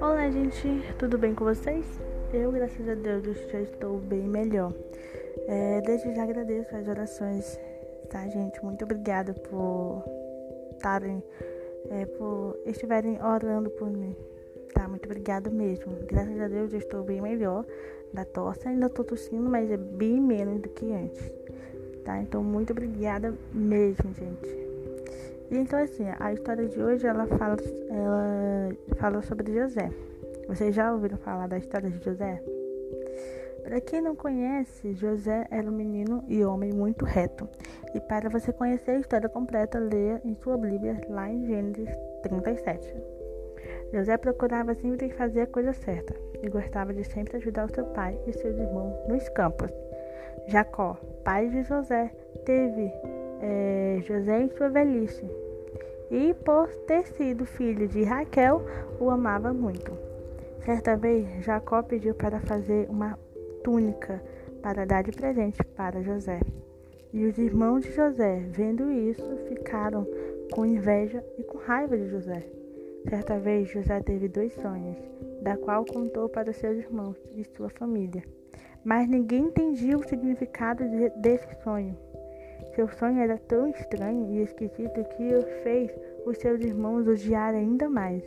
Olá, gente, tudo bem com vocês? Eu, graças a Deus, já estou bem melhor. É, desde já agradeço as orações, tá, gente? Muito obrigada por estarem, é, por estiverem orando por mim, tá? Muito obrigada mesmo. Graças a Deus, eu estou bem melhor da tosse. Ainda estou tossindo, mas é bem menos do que antes, tá? Então, muito obrigada mesmo, gente. E então assim, a história de hoje ela fala, ela fala sobre José. Vocês já ouviram falar da história de José? Para quem não conhece, José era um menino e homem muito reto. E para você conhecer a história completa, leia em sua Bíblia lá em Gênesis 37. José procurava sempre fazer a coisa certa e gostava de sempre ajudar o seu pai e seus irmãos nos campos. Jacó, pai de José, teve é, José em sua velhice, e por ter sido filho de Raquel, o amava muito. Certa vez, Jacó pediu para fazer uma túnica para dar de presente para José. E os irmãos de José, vendo isso, ficaram com inveja e com raiva de José. Certa vez, José teve dois sonhos, da qual contou para seus irmãos e sua família. Mas ninguém entendia o significado de, desse sonho. Seu sonho era tão estranho e esquisito que fez os seus irmãos odiar ainda mais.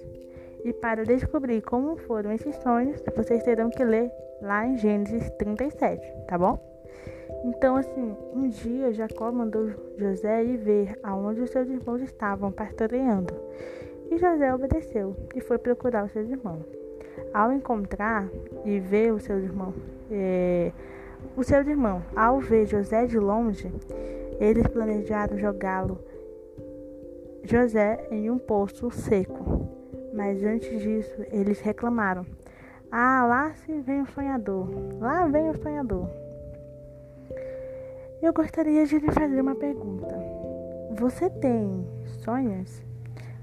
E para descobrir como foram esses sonhos, vocês terão que ler lá em Gênesis 37, tá bom? Então, assim, um dia Jacó mandou José ir ver aonde os seus irmãos estavam pastoreando. E José obedeceu e foi procurar os seus irmãos. Ao encontrar e ver os seus irmãos, é, os seus irmãos, ao ver José de longe, eles planejaram jogá-lo, José, em um poço seco. Mas antes disso, eles reclamaram: Ah, lá se vem o sonhador, lá vem o sonhador. Eu gostaria de lhe fazer uma pergunta. Você tem sonhos?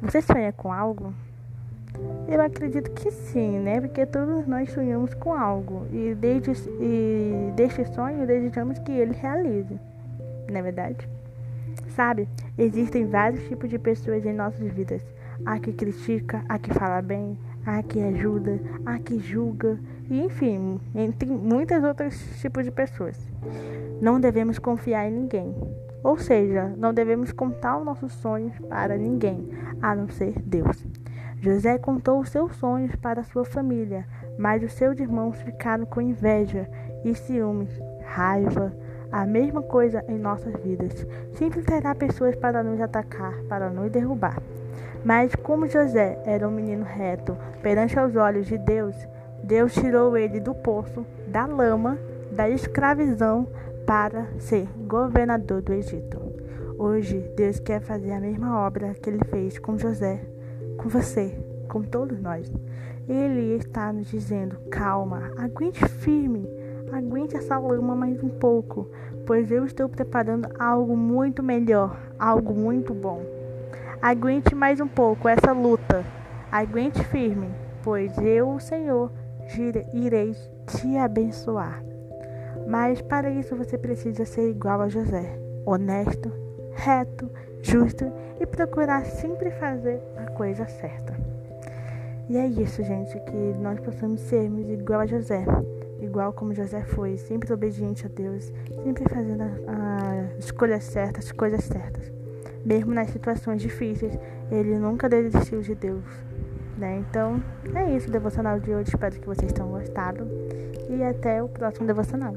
Você sonha com algo? Eu acredito que sim, né? Porque todos nós sonhamos com algo e desde e deste sonho desejamos que ele realize não é verdade? Sabe, existem vários tipos de pessoas em nossas vidas. A que critica, a que fala bem, a que ajuda, a que julga, e enfim, entre muitos outros tipos de pessoas. Não devemos confiar em ninguém. Ou seja, não devemos contar os nossos sonhos para ninguém, a não ser Deus. José contou os seus sonhos para sua família, mas os seus irmãos ficaram com inveja e ciúmes, raiva, a mesma coisa em nossas vidas. Sempre terá pessoas para nos atacar, para nos derrubar. Mas como José era um menino reto perante os olhos de Deus, Deus tirou ele do poço, da lama, da escravidão para ser governador do Egito. Hoje, Deus quer fazer a mesma obra que ele fez com José, com você, com todos nós. Ele está nos dizendo: calma, aguente firme Aguente essa lama mais um pouco, pois eu estou preparando algo muito melhor, algo muito bom. Aguente mais um pouco essa luta. Aguente firme, pois eu, o Senhor, irei te abençoar. Mas para isso você precisa ser igual a José, honesto, reto, justo e procurar sempre fazer a coisa certa. E é isso, gente, que nós possamos sermos igual a José igual como José foi, sempre obediente a Deus, sempre fazendo as escolhas certas, as coisas certas. Mesmo nas situações difíceis, ele nunca desistiu de Deus. Né? Então, é isso o devocional de hoje. Espero que vocês tenham gostado. E até o próximo devocional.